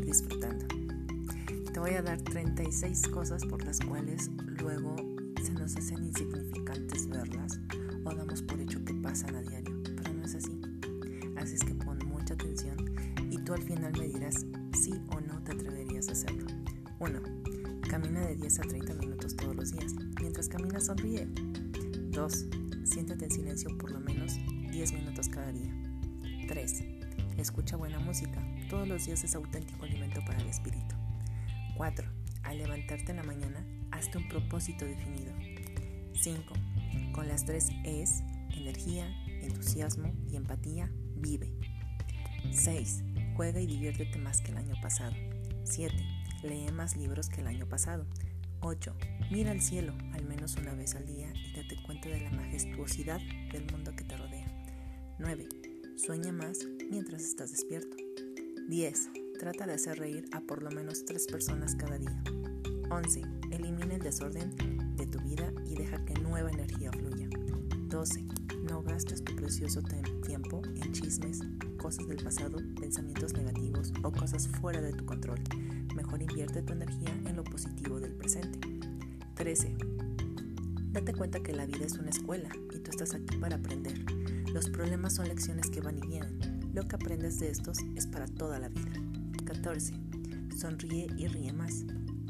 disfrutando. Te voy a dar 36 cosas por las cuales luego se nos hacen insignificantes verlas o damos por hecho que pasan a diario, pero no es así. Así es que pon mucha atención y tú al final me dirás sí o no te atreverías a hacerlo. 1. Camina de 10 a 30 minutos todos los días. Mientras caminas sonríe. 2. Siéntate en silencio por lo menos 10 minutos cada día. 3. Escucha buena música. Todos los días es auténtico alimento para el espíritu. 4. Al levantarte en la mañana, hazte un propósito definido. 5. Con las tres es energía, entusiasmo y empatía, vive. 6. Juega y diviértete más que el año pasado. 7. Lee más libros que el año pasado. 8. Mira al cielo al menos una vez al día y date cuenta de la majestuosidad del mundo que te rodea. 9. Sueña más mientras estás despierto. 10. Trata de hacer reír a por lo menos 3 personas cada día. 11. Elimina el desorden de tu vida y deja que nueva energía fluya. 12. No gastes tu precioso tiempo en chismes, cosas del pasado, pensamientos negativos o cosas fuera de tu control. Mejor invierte tu energía en lo positivo del presente. 13. Date cuenta que la vida es una escuela y tú estás aquí para aprender. Los problemas son lecciones que van y vienen. Lo que aprendes de estos es para toda la vida. 14. Sonríe y ríe más.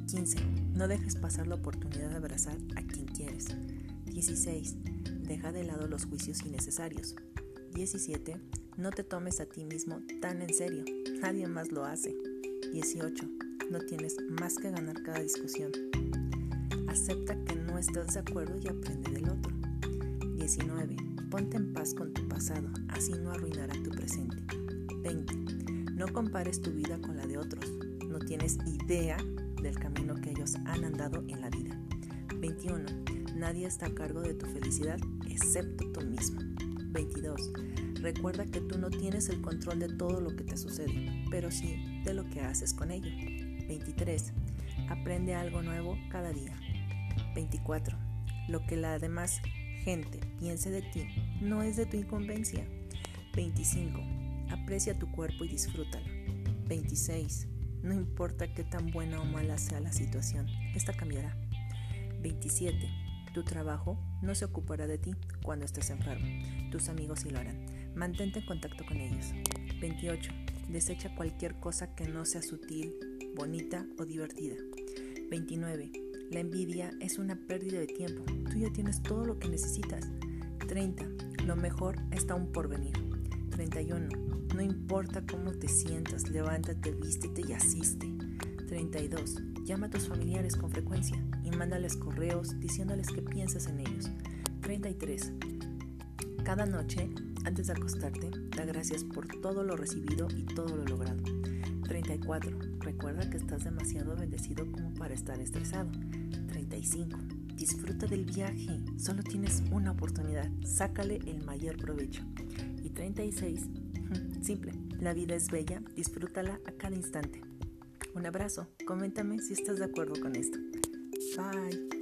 15. No dejes pasar la oportunidad de abrazar a quien quieres. 16. Deja de lado los juicios innecesarios. 17. No te tomes a ti mismo tan en serio. Nadie más lo hace. 18. No tienes más que ganar cada discusión. Acepta que no estás de acuerdo y aprende del otro. 19. Ponte en paz con tu pasado, así no arruinará tu presente. 20. No compares tu vida con la de otros. No tienes idea del camino que ellos han andado en la vida. 21. Nadie está a cargo de tu felicidad excepto tú mismo. 22. Recuerda que tú no tienes el control de todo lo que te sucede, pero sí de lo que haces con ello. 23. Aprende algo nuevo cada día. 24. Lo que la demás gente piense de ti no es de tu incumbencia. 25. Aprecia tu cuerpo y disfrútalo. 26. No importa qué tan buena o mala sea la situación, esta cambiará. 27. Tu trabajo no se ocupará de ti cuando estés enfermo. Tus amigos sí lo harán. Mantente en contacto con ellos. 28. Desecha cualquier cosa que no sea sutil, bonita o divertida. 29. La envidia es una pérdida de tiempo. Tú ya tienes todo lo que necesitas. 30. Lo mejor está aún por venir. 31. No importa cómo te sientas, levántate, vístete y asiste. 32. Llama a tus familiares con frecuencia y mándales correos diciéndoles que piensas en ellos. 33. Cada noche, antes de acostarte, da gracias por todo lo recibido y todo lo logrado. 34. Recuerda que estás demasiado bendecido como para estar estresado. 35. Disfruta del viaje. Solo tienes una oportunidad. Sácale el mayor provecho. Y 36. Simple. La vida es bella. Disfrútala a cada instante. Un abrazo. Coméntame si estás de acuerdo con esto. Bye.